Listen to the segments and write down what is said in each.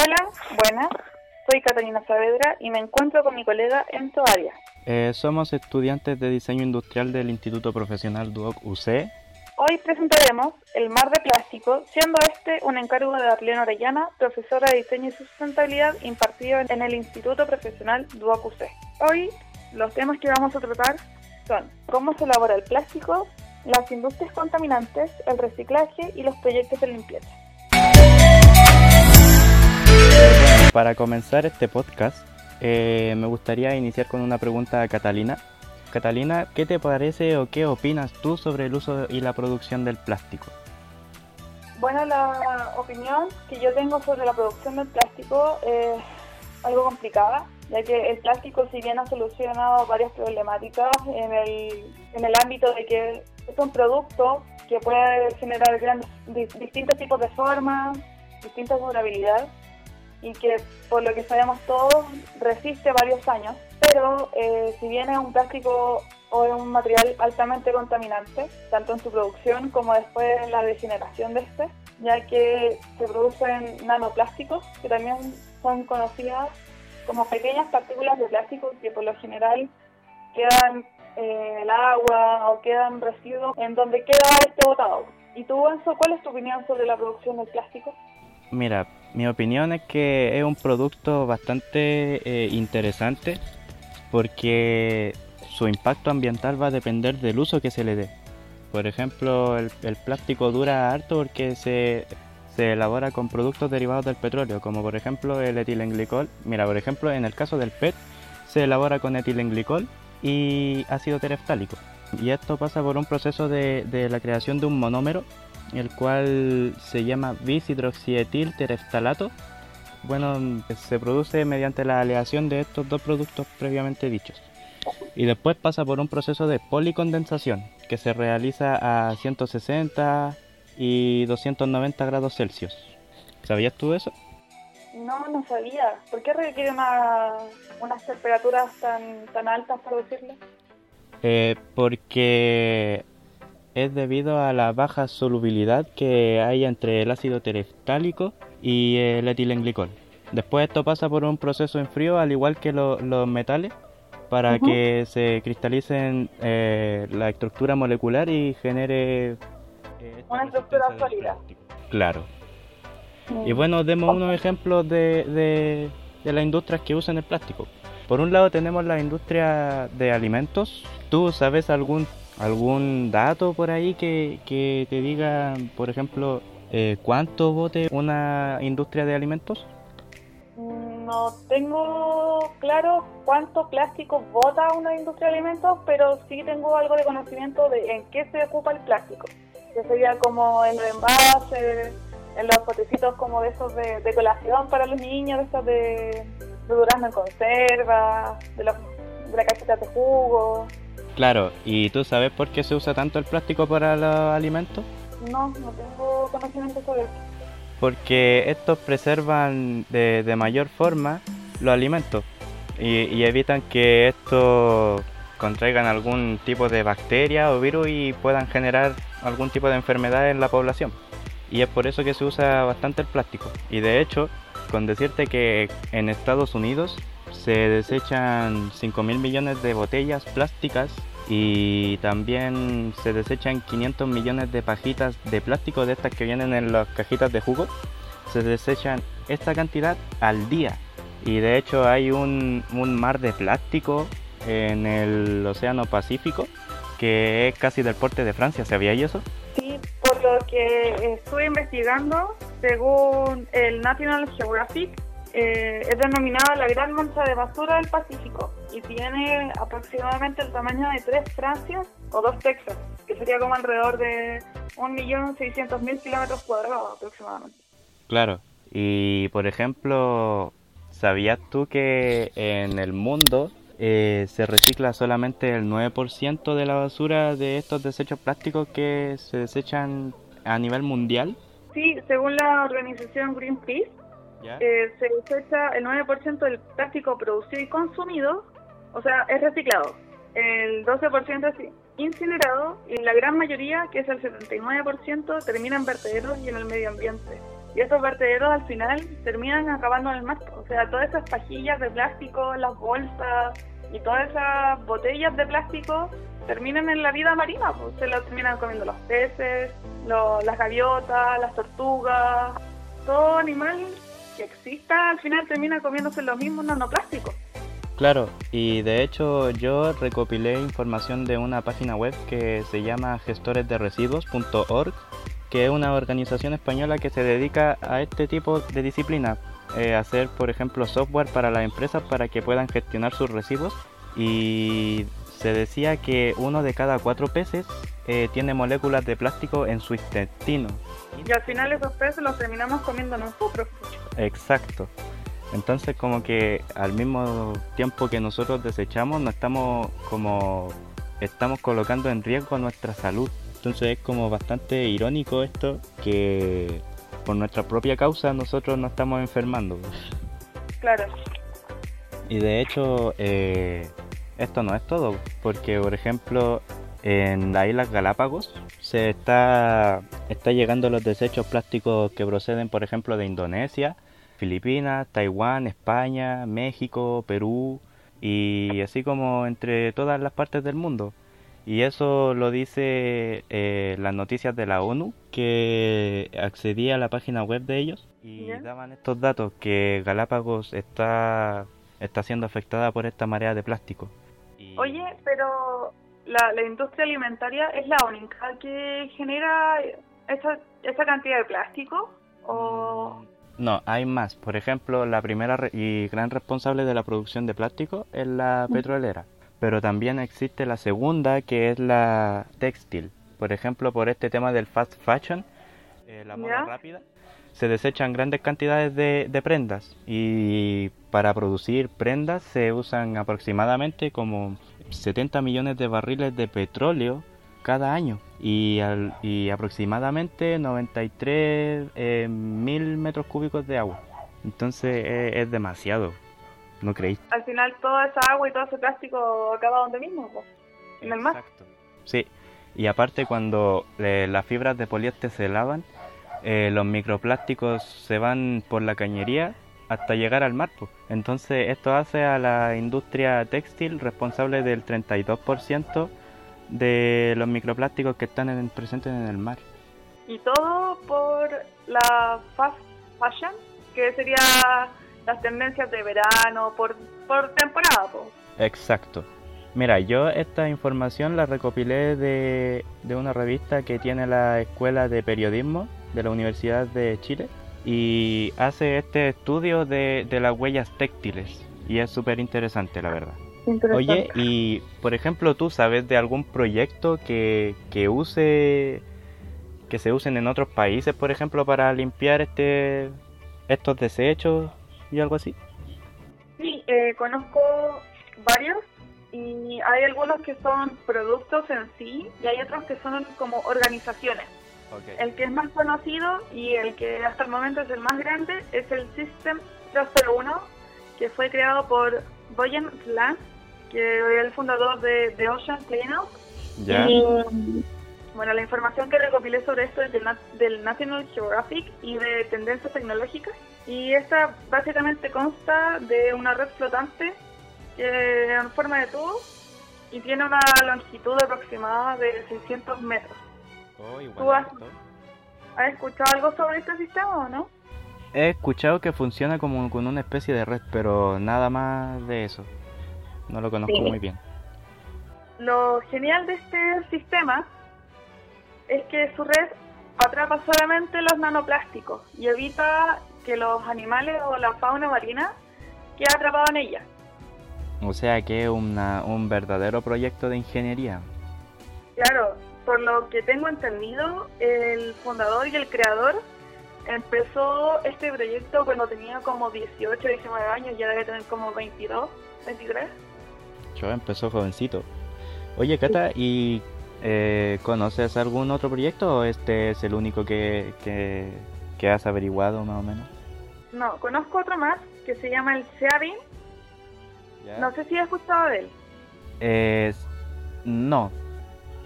Hola, buenas. Soy Catalina Saavedra y me encuentro con mi colega Enzo Arias. Eh, somos estudiantes de diseño industrial del Instituto Profesional Duoc UC. Hoy presentaremos El mar de plástico, siendo este un encargo de Arlene Orellana, profesora de diseño y sustentabilidad impartido en el Instituto Profesional Duoc UC. Hoy los temas que vamos a tratar son cómo se elabora el plástico, las industrias contaminantes, el reciclaje y los proyectos de limpieza. Para comenzar este podcast, eh, me gustaría iniciar con una pregunta a Catalina. Catalina, ¿qué te parece o qué opinas tú sobre el uso y la producción del plástico? Bueno, la opinión que yo tengo sobre la producción del plástico es algo complicada, ya que el plástico, si bien ha solucionado varias problemáticas en el, en el ámbito de que es un producto que puede generar grandes, distintos tipos de formas, distintas durabilidades, y que por lo que sabemos todos resiste varios años, pero eh, si bien es un plástico o es un material altamente contaminante, tanto en su producción como después en la degeneración de este, ya que se producen nanoplásticos que también son conocidas como pequeñas partículas de plástico que por lo general quedan eh, el agua o quedan residuos en donde queda este botado. ¿Y tú, Enzo, cuál es tu opinión sobre la producción del plástico? Mira, mi opinión es que es un producto bastante eh, interesante porque su impacto ambiental va a depender del uso que se le dé. Por ejemplo, el, plástico dura harto porque se, se, elabora con productos derivados del petróleo, como por ejemplo el etilenglicol. Mira, por ejemplo, en el caso del PET se elabora con etilenglicol y ácido tereftálico. Y esto pasa por un proceso de, de la creación de un monómero el cual se llama bis-hidroxietil tereftalato. Bueno, se produce mediante la aleación de estos dos productos previamente dichos. Y después pasa por un proceso de policondensación que se realiza a 160 y 290 grados Celsius. ¿Sabías tú eso? No, no sabía. ¿Por qué requiere unas temperaturas tan, tan altas para producirlo? Eh, porque es debido a la baja solubilidad que hay entre el ácido tereftálico y el etilenglicol. Después esto pasa por un proceso en frío, al igual que los metales, para que se cristalicen eh, la estructura molecular y genere... Eh, Una estructura sólida. Claro. Y bueno, demos unos ejemplos de, de, de las industrias que usan el plástico. Por un lado tenemos la industria de alimentos. ¿Tú sabes algún algún dato por ahí que, que te diga, por ejemplo, eh, cuánto bote una industria de alimentos? No tengo claro cuánto plástico bota una industria de alimentos, pero sí tengo algo de conocimiento de en qué se ocupa el plástico. Que sería como en los envases, en los potecitos como de esos de, de colación para los niños, de esos de, durazno en conserva, de, los, de la cajita de jugo. Claro, ¿y tú sabes por qué se usa tanto el plástico para los alimentos? No, no tengo conocimiento sobre eso. Porque estos preservan de, de mayor forma los alimentos y, evitan que estos contraigan algún tipo de bacteria o virus y puedan generar algún tipo de enfermedad en la población. Y es por eso que se usa bastante el plástico. Y de hecho, con decirte que en Estados Unidos se desechan 5 mil millones de botellas plásticas y también se desechan 500 millones de pajitas de plástico de estas que vienen en las cajitas de jugo. Se desechan esta cantidad al día y de hecho hay un, un mar de plástico en el Océano Pacífico que es casi del porte de Francia, ¿sabía eso? Sí, por lo que estuve investigando, según el National Geographic, eh, es denominada la Gran Mancha de Basura del Pacífico y tiene aproximadamente el tamaño de tres Francias o dos Texas, que sería como alrededor de 1.600.000 kilómetros cuadrados aproximadamente. Claro, y por ejemplo, ¿sabías tú que en el mundo eh, se recicla solamente el 9% de la basura de estos desechos plásticos que se desechan a nivel mundial? Sí, según la organización Greenpeace, eh, se desecha el 9% del plástico producido y consumido, o sea, es reciclado. El 12% es incinerado y la gran mayoría, que es el 79%, termina en vertederos y en el medio ambiente. y esos vertederos al final terminan acabando en el mar. O sea, todas esas pajillas de plástico, las bolsas y todas esas botellas de plástico terminan en la vida marina, pues se lo terminan comiendo los peces, las gaviotas, las tortugas, todo animal que exista al final termina comiéndose los mismos nanoplásticos. Claro, y de hecho yo recopilé información de una página web que se llama gestoresderesiduos.org, que es una organización española que se dedica a este tipo de disciplina, eh, hacer por ejemplo software para las empresas para que puedan gestionar sus residuos y se decía que uno de cada cuatro peces eh, tiene moléculas de plástico en su intestino. Y al final esos peces los terminamos comiendo nosotros. Exacto. Entonces como que al mismo tiempo que nosotros desechamos, no estamos como estamos colocando en riesgo nuestra salud. Entonces es como bastante irónico esto que por nuestra propia causa nosotros nos estamos enfermando. Claro. Y de hecho eh, esto no es todo, porque por ejemplo en las Islas Galápagos se está, está llegando los desechos plásticos que proceden por ejemplo de Indonesia Filipinas, Taiwán, España, México, Perú y así como entre todas las partes del mundo. Y eso lo dice eh, las noticias de la ONU, que accedí a la página web de ellos y daban estos datos que Galápagos está, está siendo afectada por esta marea de plástico. Oye, pero la, la, industria alimentaria es la única que genera esa, esa cantidad de plástico o... Mm, no, hay más. Por ejemplo, la primera y gran responsable de la producción de plástico es la petrolera. Pero también existe la segunda, que es la textil. Por ejemplo, por este tema del fast fashion, eh, la moda rápida, se desechan grandes cantidades de, de prendas. Y para producir prendas se usan aproximadamente como 70 millones de barriles de petróleo cada año y, al, y aproximadamente 93 eh, mil metros cúbicos de agua. Entonces es demasiado, ¿no creéis? Al final toda esa agua y todo ese plástico acaba donde mismo, en el mar. Exacto. Sí, y aparte cuando eh, las fibras de poliéster se lavan, eh, los microplásticos se van por la cañería hasta llegar al mar. Entonces esto hace a la industria textil responsable del 32% de los microplásticos que están presentes en el mar. Y todo por la fast fashion, que sería las tendencias de verano, por, por temporada. Exacto. Mira, yo esta información la recopilé de, de una revista que tiene la Escuela de Periodismo de la Universidad de Chile y hace este estudio de, de las huellas textiles y es súper interesante la verdad. Oye, y por ejemplo, ¿tú sabes de algún proyecto que, que use que se usen en otros países, por ejemplo, para limpiar este estos desechos y algo así? Sí, eh, conozco varios y hay algunos que son productos en sí y hay otros que son como organizaciones. El que es más conocido y el que hasta el momento es el más grande es el System 301 que fue creado por Boyan Lance que es el fundador de, The Ocean Cleanup. Y bueno, la información que recopilé sobre esto es del, National Geographic y de Tendencias Tecnológicas. Y esta básicamente consta de una red flotante que en forma de tubo y tiene una longitud aproximada de 600 metros. Oh, ¿Tú has, has, escuchado algo sobre este sistema o no? He escuchado que funciona como con una especie de red, pero nada más de eso. No lo conozco muy bien. Lo genial de este sistema es que su red atrapa solamente los nanoplásticos y evita que los animales o la fauna marina quede atrapado en ella. O sea que es un verdadero proyecto de ingeniería. Claro, por lo que tengo entendido, el fundador y el creador empezó este proyecto cuando tenía como 18, 19 años, ya debe tener como 22, 23 empezó jovencito. Oye, Cata, ¿y eh, conoces algún otro proyecto o este es el único que, que, has averiguado más o menos? No, conozco otro más que se llama el Seabin. No sé si has escuchado de él. Eh, no,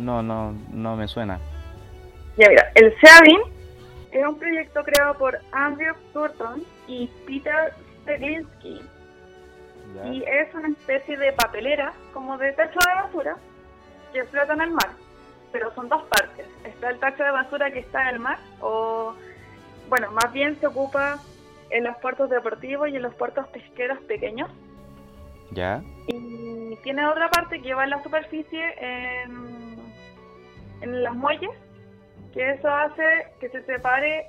no, no, no me suena. Ya mira, el Seabin Es un proyecto creado por Andrew Thornton y Peter Steglinsky. Y es una especie de papelera, como de tacho de basura, que flota en el mar. Pero son dos partes. Está el tacho de basura que está en el mar, o, bueno, más bien se ocupa en los puertos deportivos y en los puertos pesqueros pequeños. Ya. Y tiene otra parte que va en la superficie, en, en los muelles, que eso hace que se separe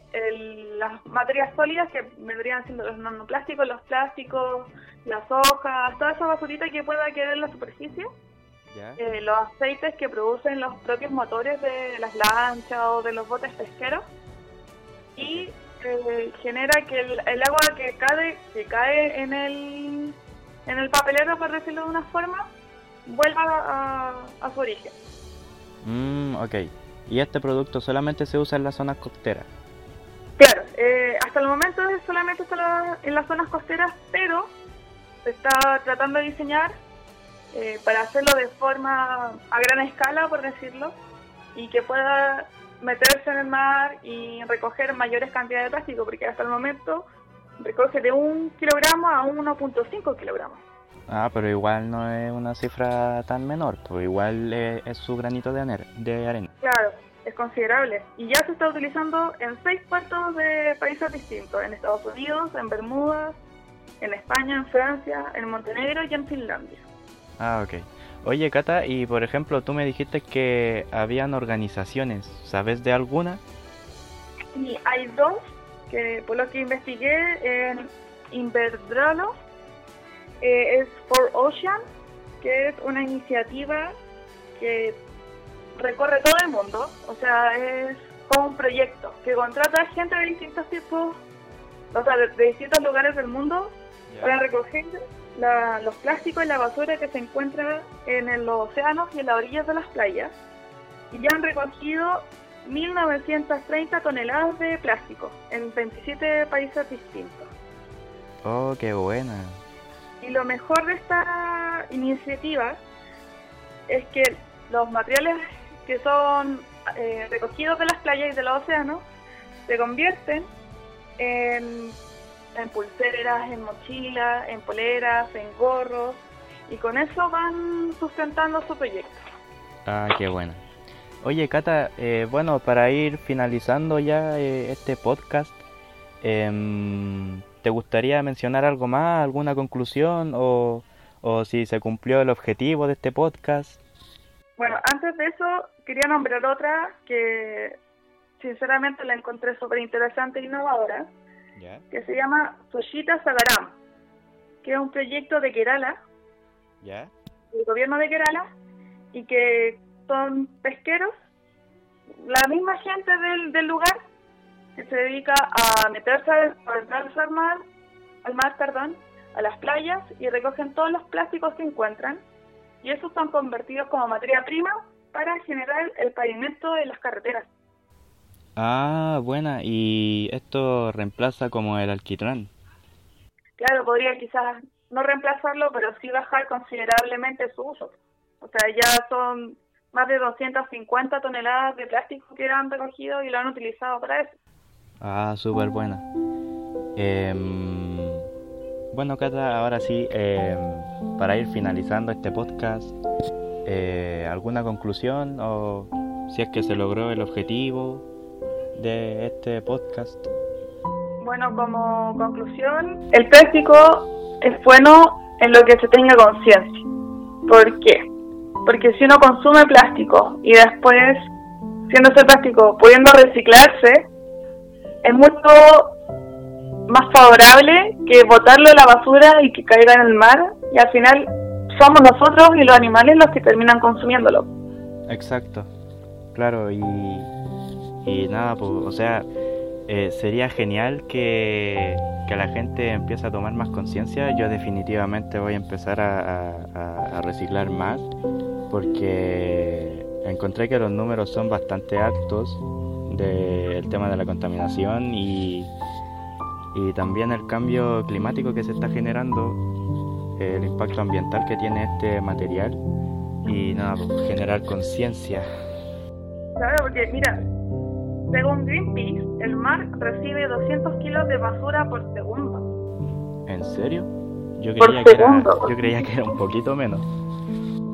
las materias sólidas que vendrían siendo los nanoplásticos, los plásticos, las hojas, toda esa basurita que pueda quedar en la superficie, eh, los aceites que producen los propios motores de las lanchas o de los botes pesqueros y eh, genera que el, agua que cae, que cae en el, en el papelero, por decirlo de una forma, vuelva a, a su origen. Mm, ok. ¿Y este producto solamente se usa en las zonas costeras? Claro, eh, hasta el momento solamente está en las zonas costeras, pero se está tratando de diseñar eh, para hacerlo de forma a gran escala, por decirlo, y que pueda meterse en el mar y recoger mayores cantidades de plástico, porque hasta el momento recoge de un kilogramo a 1.5 kilogramos. Ah, pero igual no es una cifra tan menor, pues igual es, su granito de, de arena. Claro, es considerable. Y ya se está utilizando en seis puertos de países distintos, en Estados Unidos, en Bermudas, en España, en Francia, en Montenegro y en Finlandia. Ah, ok. Oye, Cata, y por ejemplo, tú me dijiste que habían organizaciones, ¿sabes de alguna? Sí, hay dos, que por lo que investigué, en Inverdrolo eh, es For Ocean, que es una iniciativa que recorre todo el mundo, o sea, es como un proyecto que contrata gente de distintos tipos, o sea, de, distintos lugares del mundo para recoger los plásticos y la basura que se encuentra en los océanos y en las orillas de las playas. Y ya han recogido 1.930 toneladas de plástico en 27 países distintos. Oh, qué buena. Y lo mejor de esta iniciativa es que los materiales que son eh, recogidos de las playas y de los océanos se convierten en, pulseras, en mochilas, en poleras, en gorros y con eso van sustentando su proyecto. Ah, qué bueno. Oye, Cata, eh, bueno, para ir finalizando ya eh, este podcast, eh, ¿Te gustaría mencionar algo más, alguna conclusión o, o si se cumplió el objetivo de este podcast? Bueno, antes de eso quería nombrar otra que sinceramente la encontré súper interesante e innovadora, que se llama Soshita Sagaram, que es un proyecto de Kerala, ¿Ya? del gobierno de Kerala, y que son pesqueros, la misma gente del, del lugar que se dedica a meterse, a entrarse al mar, al mar, perdón, a las playas y recogen todos los plásticos que encuentran y esos son convertidos como materia prima para generar el pavimento de las carreteras. Ah, buena, y esto reemplaza como el alquitrán. Claro, podría quizás no reemplazarlo, pero sí bajar considerablemente su uso. O sea, ya son más de 250 toneladas de plástico que han recogido y lo han utilizado para eso. Ah, súper buena. Em, bueno, Cata, ahora sí, em, para ir finalizando este podcast, eh, ¿alguna conclusión o si es que se logró el objetivo de este podcast? Bueno, como conclusión, el plástico es bueno en lo que se tenga conciencia. ¿Por qué? Porque si uno consume plástico y después, siendo ese plástico pudiendo reciclarse, es mucho más favorable que botarlo a la basura y que caiga en el mar y al final somos nosotros y los animales los que terminan consumiéndolo. Exacto, claro, y, y nada, pues, o sea, eh, sería genial que, que, la gente empiece a tomar más conciencia. Yo definitivamente voy a empezar a, a reciclar más porque encontré que los números son bastante altos del tema de la contaminación y, y también el cambio climático que se está generando, el impacto ambiental que tiene este material y nada, pues, generar conciencia. Claro, porque mira, Según Greenpeace, el mar recibe 200 kilos de basura por segundo. ¿En serio? Yo creía, que era, yo creía que era un poquito menos.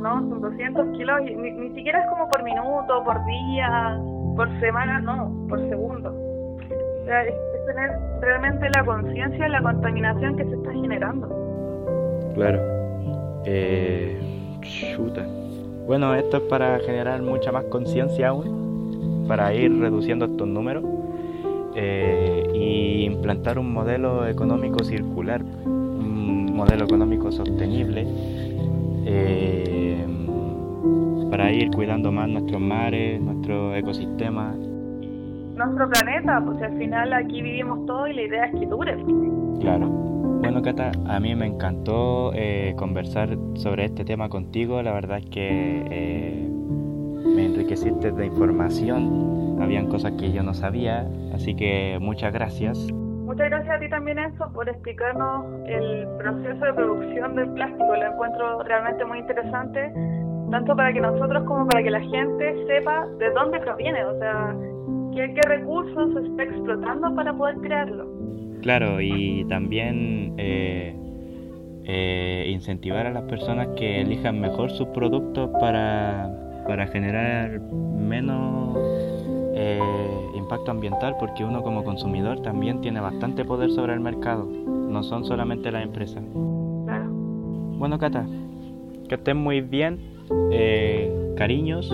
No, son 200 kilos y ni, ni siquiera es como por minuto, por día, por semana, no, por segundo. O sea, es, tener realmente la conciencia de la contaminación que se está generando. Claro. Eh, chuta. Bueno, esto es para generar mucha más conciencia aún, para ir reduciendo estos números eh, y implantar un modelo económico circular, un modelo económico sostenible eh, para ir cuidando más nuestros mares, nuestro ecosistema. Nuestro planeta, pues al final aquí vivimos todo y la idea es que dure. Claro. Bueno, Cata, a mí me encantó eh, conversar sobre este tema contigo. La verdad es que eh, me enriqueciste de información. Habían cosas que yo no sabía, así que muchas gracias. Muchas gracias a ti también, Enzo, por explicarnos el proceso de producción del plástico. Lo encuentro realmente muy interesante, tanto para que nosotros como para que la gente sepa de dónde proviene, o sea, qué, qué recursos se está explotando para poder crearlo. Claro, y también eh, eh, incentivar a las personas que elijan mejor sus productos para, para generar menos eh, impacto ambiental, porque uno como consumidor también tiene bastante poder sobre el mercado, no son solamente las empresas. Claro. Bueno, Cata, que estén muy bien, eh, cariños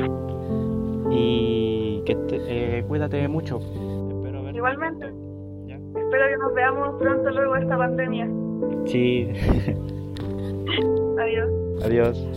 y que te- eh, cuídate mucho. Espero Igualmente. Espero que nos veamos pronto luego de esta pandemia. Sí, Adiós. adiós.